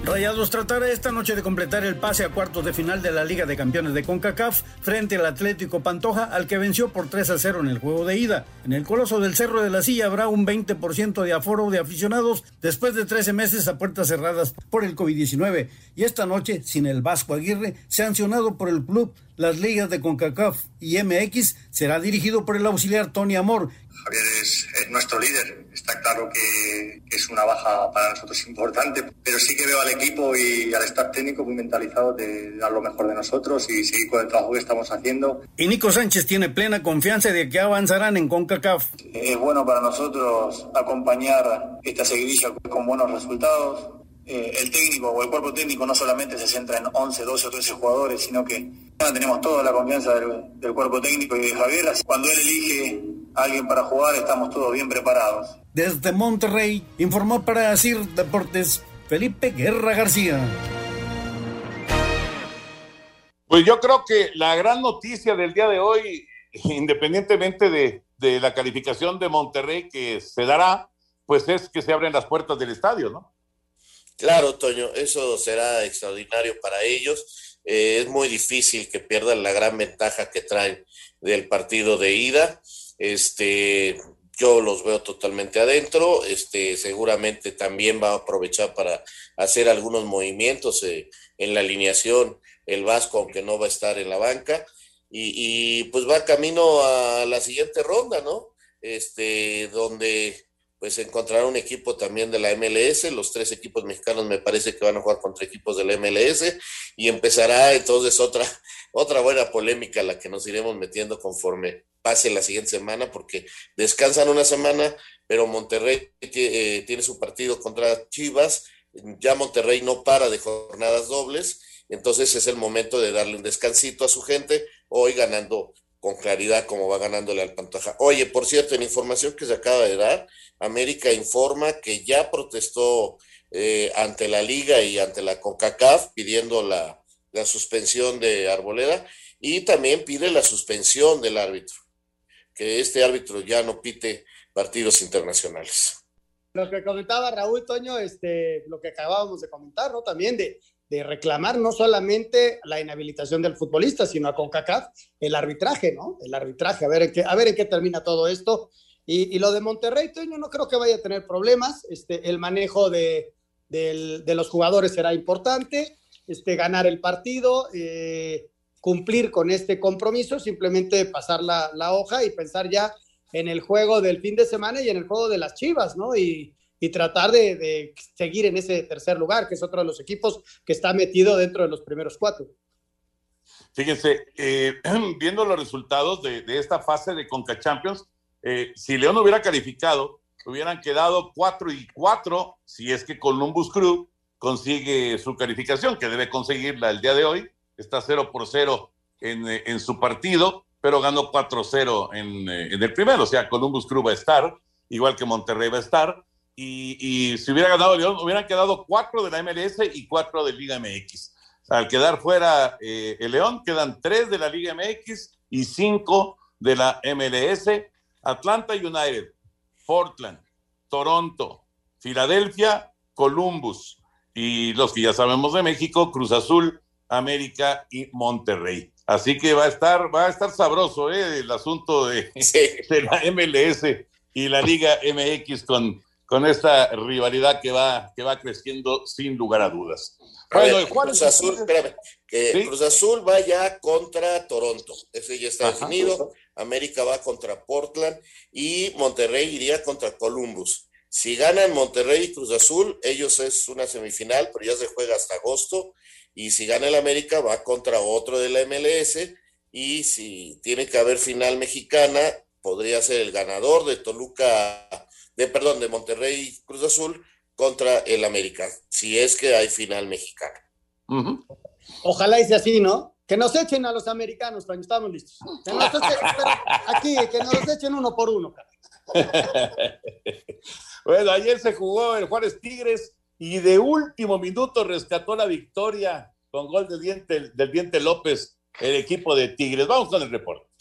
Rayados tratará esta noche de completar el pase a cuartos de final de la Liga de Campeones de CONCACAF frente al Atlético Pantoja, al que venció por 3 a 0 en el juego de ida. En el Coloso del Cerro de la Silla habrá un 20% de aforo de aficionados después de 13 meses a puertas cerradas por el COVID-19. Y esta noche, sin el Vasco Aguirre, sancionado por el club, las ligas de CONCACAF y MX, será dirigido por el auxiliar Tony Amor, Javier es, es, nuestro líder. Está claro que, que, es una baja para nosotros importante, pero sí que veo al equipo y al staff técnico muy mentalizados de dar lo mejor de nosotros y seguir con el trabajo que estamos haciendo. Y Nico Sánchez tiene plena confianza de que avanzarán en CONCACAF. Es bueno para nosotros acompañar esta seguidilla con buenos resultados. Eh, el técnico o el cuerpo técnico no solamente se centra en 11, 12 o 13 jugadores, sino que tenemos toda la confianza del, del cuerpo técnico y de Javier. Cuando él elige alguien para jugar, estamos todos bien preparados. Desde Monterrey, informó para Asir Deportes Felipe Guerra García. Pues yo creo que la gran noticia del día de hoy, independientemente de, de la calificación de Monterrey que se dará, pues es que se abren las puertas del estadio, ¿no? Claro, Toño, eso será extraordinario para ellos. Eh, es muy difícil que pierdan la gran ventaja que traen del partido de ida. Este, yo los veo totalmente adentro. Este, seguramente también va a aprovechar para hacer algunos movimientos eh, en la alineación el Vasco, aunque no va a estar en la banca. Y, pues va camino a la siguiente ronda, ¿no? Este, donde pues encontrará un equipo también de la MLS, los tres equipos mexicanos me parece que van a jugar contra equipos de la MLS y empezará entonces otra, otra buena polémica la que nos iremos metiendo conforme pase la siguiente semana porque descansan una semana, pero Monterrey eh, tiene su partido contra Chivas, ya Monterrey no para de jornadas dobles, entonces es el momento de darle un descansito a su gente, hoy ganando con claridad como va ganándole al Pantoja. Oye, por cierto, en información que se acaba de dar, América informa que ya protestó eh, ante la liga y ante la CONCACAF pidiendo la, la, suspensión de Arboleda y también pide la suspensión del árbitro, que este árbitro ya no pite partidos internacionales. Lo que comentaba Raúl Toño, este, lo que acabábamos de comentar, ¿no? También de, de reclamar no solamente la inhabilitación del futbolista, sino a CONCACAF el arbitraje, ¿no? El arbitraje, a ver en qué, a ver qué termina todo esto. Y, y, lo de Monterrey, Toño, no creo que vaya a tener problemas. Este, el manejo de, del, de los jugadores será importante, este, ganar el partido, eh, cumplir con este compromiso, simplemente pasar la, la, hoja y pensar ya en el juego del fin de semana y en el juego de las Chivas, ¿no? Y, y tratar de, seguir en ese tercer lugar, que es otro de los equipos que está metido dentro de los primeros cuatro. Fíjense, eh, viendo los resultados de, de, esta fase de Conca Champions, eh, si León hubiera calificado, hubieran quedado 4 y 4 si es que Columbus Crew consigue su calificación, que debe conseguirla el día de hoy. Está 0 por 0 en, eh, en su partido, pero ganó 4-0 en, en, el primero. O sea, Columbus Crew va a estar, igual que Monterrey va a estar. Y, y si hubiera ganado León, hubieran quedado 4 de la MLS y 4 de Liga MX. Al quedar fuera eh, el León, quedan 3 de la Liga MX y 5 de la MLS. Atlanta United, Portland, Toronto, Filadelfia, Columbus y los que ya sabemos de México, Cruz Azul, América y Monterrey. Así que va a estar, va a estar sabroso ¿eh? el asunto de, la MLS y la Liga MX con, con esta rivalidad que va, que va creciendo sin lugar a dudas. Bueno, ver, Cruz Azul, espérame, que ¿Sí? Cruz Azul va ya contra Toronto, ese ya está Ajá, definido. América va contra Portland y Monterrey iría contra Columbus. Si ganan Monterrey y Cruz Azul, ellos es una semifinal, pero ya se juega hasta agosto. Y si gana el América, va contra otro de la MLS. Y si tiene que haber final mexicana, podría ser el ganador de Toluca, de perdón, de Monterrey y Cruz Azul contra el América, si es que hay final mexicana. Uh -huh. Ojalá y sea así, ¿no? Que nos echen a los americanos cuando estamos listos. Que nos echen, aquí, que nos echen uno por uno. bueno, ayer se jugó el Juárez Tigres y de último minuto rescató la victoria con gol del diente, del diente López, el equipo de Tigres. Vamos con el reporte.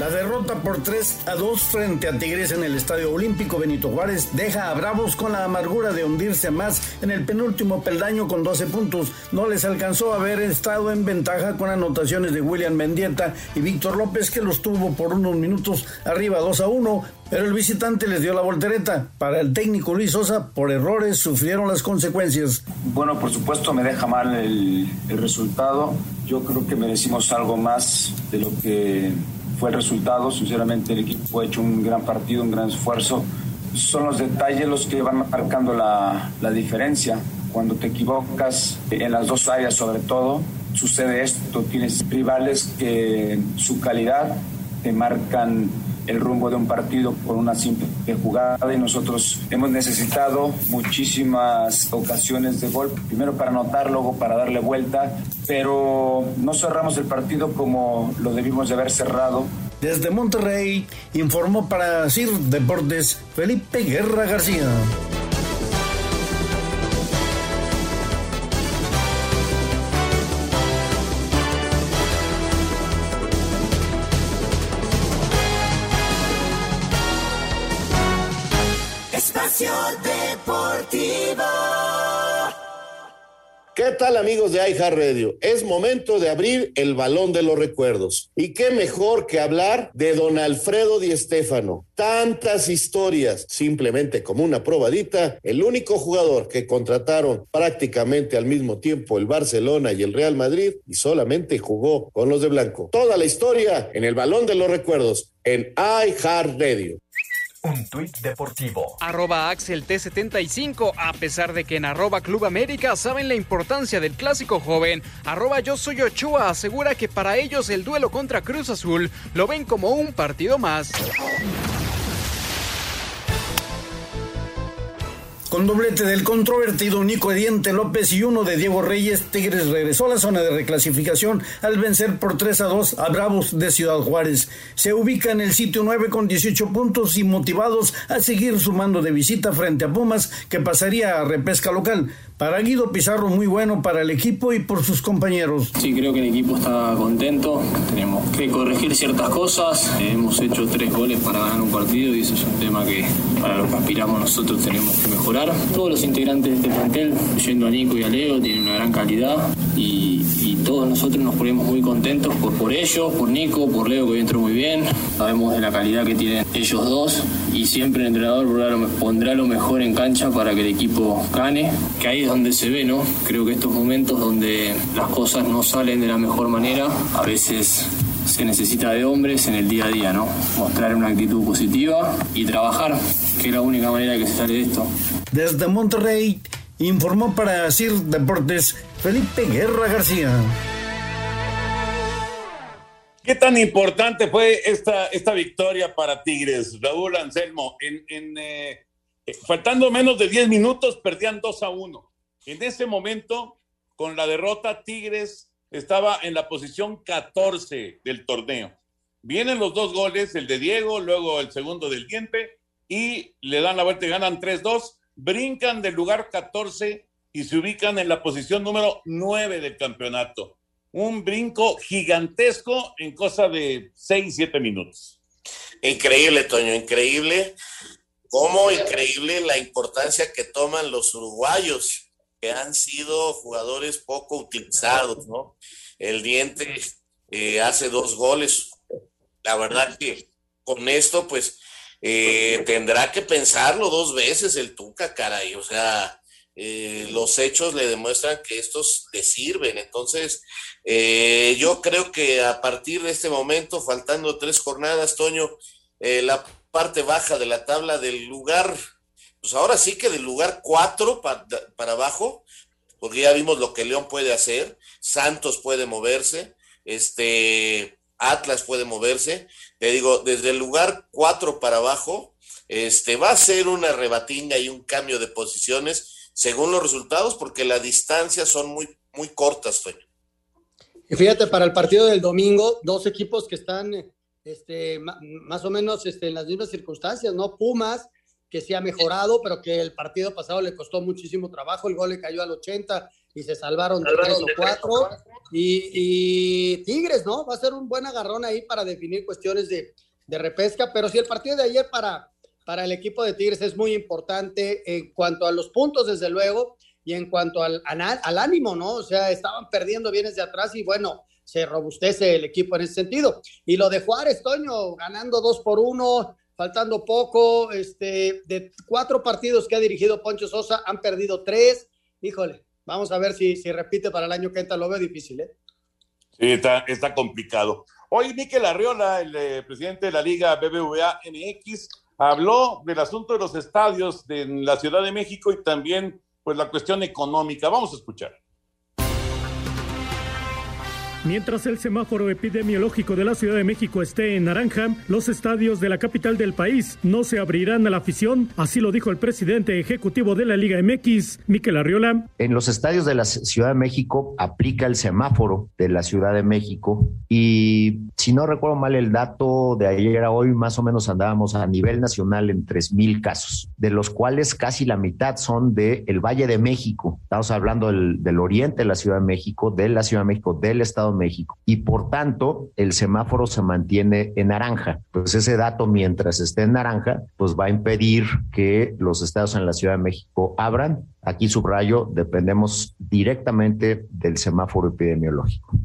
La derrota por 3 a 2 frente a Tigres en el Estadio Olímpico Benito Juárez deja a Bravos con la amargura de hundirse más en el penúltimo peldaño con 12 puntos. No les alcanzó haber estado en ventaja con anotaciones de William Mendieta y Víctor López que los tuvo por unos minutos arriba 2 a 1, pero el visitante les dio la voltereta. Para el técnico Luis Sosa, por errores sufrieron las consecuencias. Bueno, por supuesto me deja mal el, el resultado. Yo creo que merecimos algo más de lo que fue el resultado. Sinceramente, el equipo ha hecho un gran partido, un gran esfuerzo. Son los detalles los que van marcando la, la diferencia. Cuando te equivocas en las dos áreas, sobre todo, sucede esto. Tienes rivales que su calidad te marcan el rumbo de un partido por una simple jugada y nosotros hemos necesitado muchísimas ocasiones de gol, primero para anotar, luego para darle vuelta, pero no cerramos el partido como lo debimos de haber cerrado. Desde Monterrey informó para CIR Deportes Felipe Guerra García. Tal amigos de iHeartRadio? Es momento de abrir el balón de los recuerdos. Y qué mejor que hablar de don Alfredo Di Stéfano. Tantas historias, simplemente como una probadita, el único jugador que contrataron prácticamente al mismo tiempo el Barcelona y el Real Madrid y solamente jugó con los de blanco. Toda la historia en el balón de los recuerdos en iHeartRadio. Un tuit deportivo. Arroba Axel T75. A pesar de que en arroba Club América saben la importancia del clásico joven, arroba Yo Soy asegura que para ellos el duelo contra Cruz Azul lo ven como un partido más. Con doblete del controvertido Nico Ediente López y uno de Diego Reyes, Tigres regresó a la zona de reclasificación al vencer por 3 a 2 a Bravos de Ciudad Juárez. Se ubica en el sitio 9 con 18 puntos y motivados a seguir sumando de visita frente a Pumas, que pasaría a repesca local. Para Guido Pizarro, muy bueno para el equipo y por sus compañeros. Sí, creo que el equipo está contento. Tenemos que corregir ciertas cosas. Hemos hecho tres goles para ganar un partido y eso es un tema que para lo que aspiramos nosotros tenemos que mejorar. Todos los integrantes de este plantel, yendo a Nico y a Leo, tienen una gran calidad y, todos nosotros nos ponemos muy contentos por, ellos, por Nico, por Leo que hoy entró muy bien. Sabemos de la calidad que tienen ellos dos y siempre el entrenador pondrá lo, mejor en cancha para que el equipo gane, que donde se ve, ¿no? Creo que estos momentos donde las cosas no salen de la mejor manera, a veces se necesita de hombres en el día a día, ¿no? Mostrar una actitud positiva y trabajar, que es la única manera que se sale de esto. Desde Monterrey informó para CIR Deportes Felipe Guerra García. ¿Qué tan importante fue esta, esta victoria para Tigres, Raúl Anselmo? En, en, eh, eh, faltando menos de 10 minutos, perdían 2 a 1. En ese momento, con la derrota, Tigres estaba en la posición 14 del torneo. Vienen los dos goles, el de Diego, luego el segundo del Diente, y le dan la vuelta y ganan 3-2, brincan del lugar 14 y se ubican en la posición número 9 del campeonato. Un brinco gigantesco en cosa de 6, 7 minutos. Increíble, Toño, increíble. Cómo increíble la importancia que toman los uruguayos, que han sido jugadores poco utilizados, ¿no? El Diente eh, hace dos goles. La verdad que con esto, pues, eh, tendrá que pensarlo dos veces el Tuca, caray. O sea, eh, los hechos le demuestran que estos le sirven. Entonces, eh, yo creo que a partir de este momento, faltando tres jornadas, Toño, eh, la parte baja de la tabla del lugar, pues ahora sí que del lugar cuatro para, para abajo, porque ya vimos lo que León puede hacer, Santos puede moverse, este Atlas puede moverse, te digo, desde el lugar cuatro para abajo, este va a ser una rebatinga y un cambio de posiciones según los resultados, porque las distancias son muy, muy cortas, Toño. Y fíjate, para el partido del domingo, dos equipos que están este, más o menos este, en las mismas circunstancias, ¿no? Pumas, que sí ha mejorado, pero que el partido pasado le costó muchísimo trabajo, el gol le cayó al 80 y se salvaron de tres o cuatro. Y, y, Tigres, ¿no? Va a ser un buen agarrón ahí para definir cuestiones de, de repesca, pero sí el partido de ayer para, para el equipo de Tigres es muy importante en cuanto a los puntos, desde luego, y en cuanto al, al ánimo, ¿no? O sea, estaban perdiendo bienes de atrás y bueno, se robustece el equipo en ese sentido. Y lo de Juárez, Toño, ganando dos por uno, faltando poco, este, de cuatro partidos que ha dirigido Poncho Sosa, han perdido tres. Híjole, vamos a ver si, si repite para el año que entra, lo veo difícil, ¿eh? Sí, está, está complicado. Hoy Miquel Arriola, el eh, presidente de la Liga BBVA MX, habló del asunto de los estadios de la Ciudad de México y también pues la cuestión económica. Vamos a escuchar. Mientras el semáforo epidemiológico de la Ciudad de México esté en naranja, los estadios de la capital del país no se abrirán a la afición, así lo dijo el presidente ejecutivo de la Liga MX, Miquel Arriola. En los estadios de la Ciudad de México aplica el semáforo de la Ciudad de México y si no recuerdo mal el dato de ayer a hoy, más o menos andábamos a nivel nacional en 3.000 casos, de los cuales casi la mitad son del el Valle de México. Estamos hablando del oriente de la Ciudad de México, de la Ciudad de México, del Estado México. Y por tanto, el semáforo se mantiene en naranja. Pues ese dato, mientras esté en naranja, pues va a impedir que los estados en la Ciudad de México abran. Aquí subrayo, dependemos directamente del semáforo epidemiológico.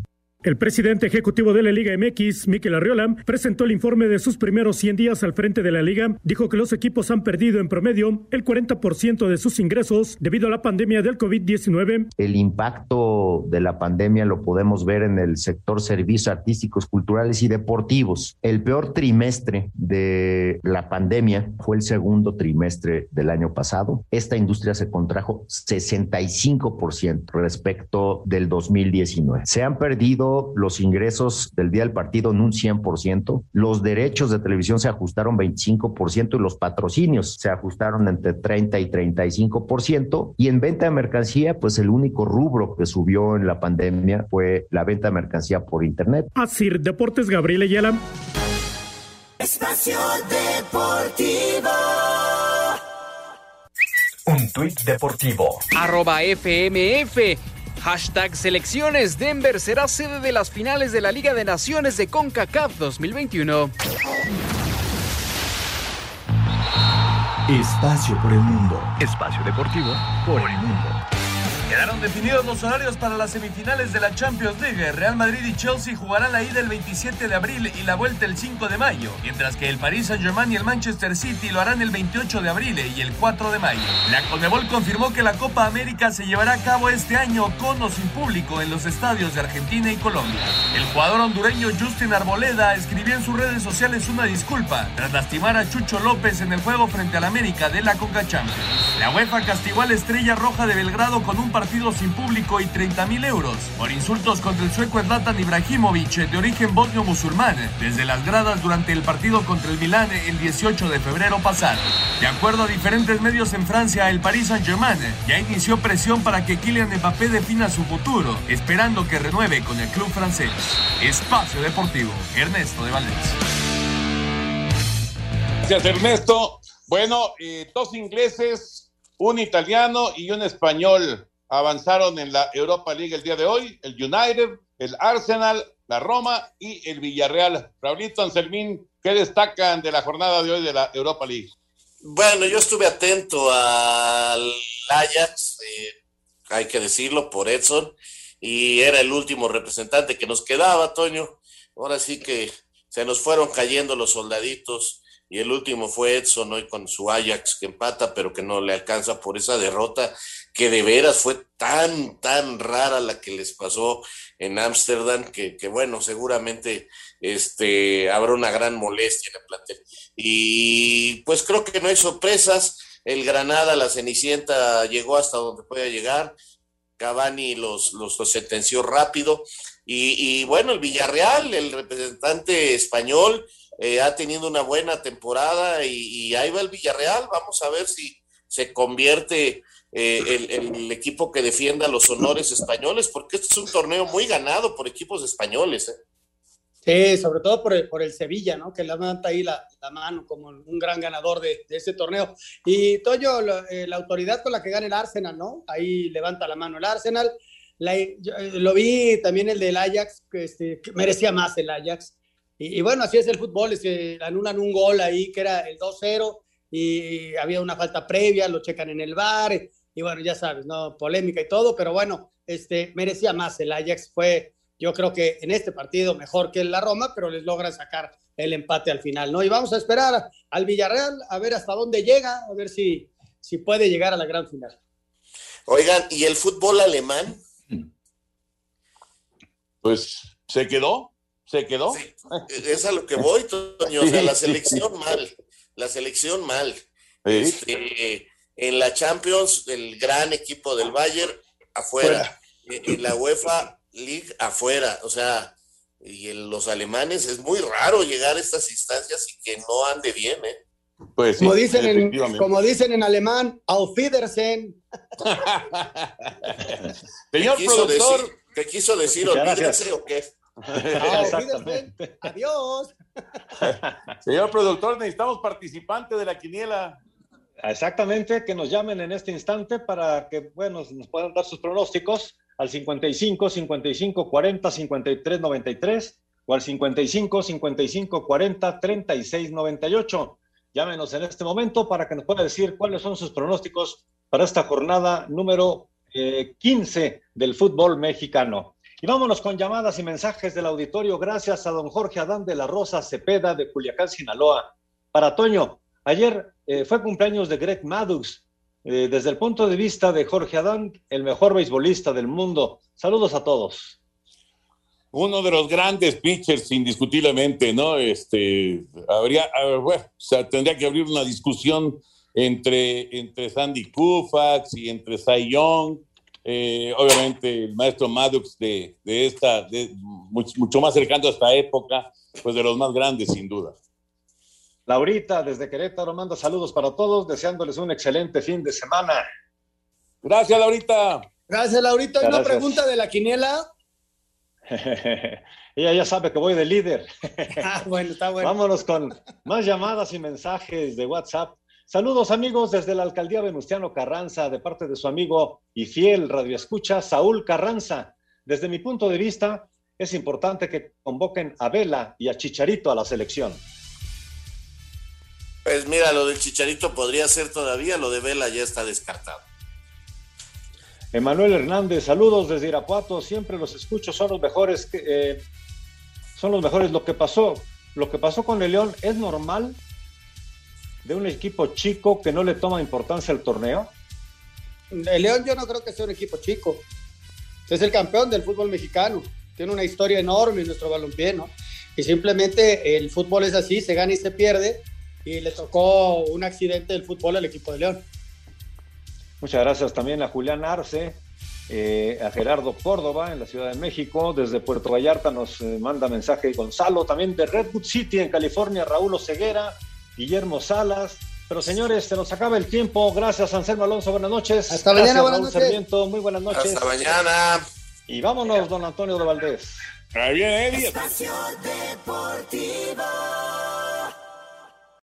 El presidente ejecutivo de la Liga MX, Miquel Arriola, presentó el informe de sus primeros 100 días al frente de la liga. Dijo que los equipos han perdido en promedio el 40% de sus ingresos debido a la pandemia del COVID-19. El impacto de la pandemia lo podemos ver en el sector servicios artísticos, culturales y deportivos. El peor trimestre de la pandemia fue el segundo trimestre del año pasado. Esta industria se contrajo 65% respecto del 2019. Se han perdido los ingresos del día del partido en un 100%, los derechos de televisión se ajustaron 25% y los patrocinios se ajustaron entre 30 y 35%. Y en venta de mercancía, pues el único rubro que subió en la pandemia fue la venta de mercancía por Internet. Así, Deportes Gabriel Ayala. Espacio Deportivo. Un tuit deportivo. Arroba FMF. Hashtag selecciones. Denver será sede de las finales de la Liga de Naciones de CONCACAF 2021. Espacio por el mundo. Espacio deportivo por el mundo. Quedaron definidos los horarios para las semifinales de la Champions League. Real Madrid y Chelsea jugarán la ida el 27 de abril y la vuelta el 5 de mayo, mientras que el Paris Saint-Germain y el Manchester City lo harán el 28 de abril y el 4 de mayo. La Conmebol confirmó que la Copa América se llevará a cabo este año con o sin público en los estadios de Argentina y Colombia. El jugador hondureño Justin Arboleda escribió en sus redes sociales una disculpa tras lastimar a Chucho López en el juego frente al América de la Conca Champions. La UEFA castigó a la Estrella Roja de Belgrado con un partido sin público y 30 mil euros por insultos contra el sueco Zlatan Ibrahimovic de origen bosnio-musulmán desde las gradas durante el partido contra el Milán el 18 de febrero pasado. De acuerdo a diferentes medios en Francia, el Paris Saint-Germain ya inició presión para que Kylian Mbappé defina su futuro, esperando que renueve con el club francés. Espacio Deportivo, Ernesto de Valdés. Gracias, Ernesto. Bueno, eh, dos ingleses, un italiano y un español avanzaron en la Europa League el día de hoy, el United, el Arsenal, la Roma y el Villarreal. Raulito Anselmín, ¿qué destacan de la jornada de hoy de la Europa League? Bueno, yo estuve atento al Ajax, eh, hay que decirlo, por Edson, y era el último representante que nos quedaba, Toño. Ahora sí que se nos fueron cayendo los soldaditos y el último fue Edson hoy con su Ajax que empata, pero que no le alcanza por esa derrota que de veras fue tan, tan rara la que les pasó en Ámsterdam, que, que, bueno, seguramente este, habrá una gran molestia en el plantel. Y pues creo que no hay sorpresas. El Granada, la Cenicienta, llegó hasta donde podía llegar. Cavani los, los, los sentenció rápido. Y, y, bueno, el Villarreal, el representante español, eh, ha tenido una buena temporada y, ahí va el Villarreal. Vamos a ver si se convierte eh, el, equipo que defienda los honores españoles, porque este es un torneo muy ganado por equipos españoles. ¿eh? Sí, sobre todo por el, por el Sevilla, ¿no? Que levanta ahí la, mano como un gran ganador de, de este torneo. Y Toño, la, eh, la, autoridad con la que gana el Arsenal, ¿no? Ahí levanta la mano el Arsenal. Eh, lo vi también el del Ajax, que, este, que merecía más el Ajax. Y, y, bueno, así es el fútbol, es que anulan un gol ahí que era el 2-0 y había una falta previa, lo checan en el bar y bueno, ya sabes, ¿no? Polémica y todo, pero bueno, este, merecía más el Ajax, fue yo creo que en este partido mejor que la Roma, pero les logra sacar el empate al final, ¿no? Y vamos a esperar al Villarreal a ver hasta dónde llega, a ver si, si puede llegar a la gran final. Oigan, ¿y el fútbol alemán? Pues se quedó, se quedó. Sí, es a lo que voy, Toño, o sea, la selección mal, la selección mal. Sí. Este, en la Champions, el gran equipo del Bayern, afuera. Fuera. En la UEFA League, afuera. O sea, y en los alemanes es muy raro llegar a estas instancias y que no ande bien, ¿eh? Pues como, dicen en, como dicen en alemán, auf Wiedersehen. Señor ¿Qué productor. Decir, ¿Qué quiso decir? ¿Olvídense o qué? Exactamente. Adiós. Señor productor, necesitamos participante de la quiniela. Exactamente, que nos llamen en este instante para que, bueno, nos puedan dar sus pronósticos al 55 55 40 53 93 o al 55 55 40 36 98. Llámenos en este momento para que nos pueda decir cuáles son sus pronósticos para esta jornada número eh, 15 del fútbol mexicano. Y vámonos con llamadas y mensajes del auditorio. Gracias a don Jorge Adán de la Rosa Cepeda de Culiacán, Sinaloa. Para Toño, ayer eh, fue cumpleaños de Greg Maddux. Eh, desde el punto de vista de Jorge Adán, el mejor beisbolista del mundo. Saludos a todos. Uno de los grandes pitchers, indiscutiblemente, ¿no? Este, habría, bueno, o sea, tendría que abrir una discusión entre, entre Sandy Koufax y entre Cy Young. Eh, obviamente, el maestro Maddox de, de esta, de, mucho, mucho más cercano a esta época, pues de los más grandes, sin duda. Laurita, desde Querétaro, manda saludos para todos, deseándoles un excelente fin de semana. Gracias, Laurita. Gracias, Laurita. Gracias. Una pregunta de la quiniela. Ella ya sabe que voy de líder. ah, bueno, está bueno. Vámonos con más llamadas y mensajes de WhatsApp. Saludos amigos desde la alcaldía Venustiano Carranza, de parte de su amigo y fiel radioescucha Saúl Carranza. Desde mi punto de vista, es importante que convoquen a Vela y a Chicharito a la selección. Pues mira, lo del Chicharito podría ser todavía, lo de Vela ya está descartado. Emanuel Hernández, saludos desde Irapuato, siempre los escucho, son los mejores, eh, son los mejores. Lo que pasó, lo que pasó con el León es normal de un equipo chico que no le toma importancia al torneo. El León yo no creo que sea un equipo chico. Es el campeón del fútbol mexicano. Tiene una historia enorme en nuestro balompié, ¿no? Y simplemente el fútbol es así, se gana y se pierde. Y le tocó un accidente del fútbol al equipo de León. Muchas gracias también a Julián Arce, eh, a Gerardo Córdoba en la Ciudad de México. Desde Puerto Vallarta nos eh, manda mensaje Gonzalo, también de Redwood City en California, Raúl Oseguera, Guillermo Salas. Pero señores, se nos acaba el tiempo. Gracias, Anselmo Alonso. Buenas noches. Hasta mañana, buenas noches. Sarmiento, muy buenas noches. Hasta mañana. Y vámonos, don Antonio de Valdés. Ahí viene. Espacio Deportivo.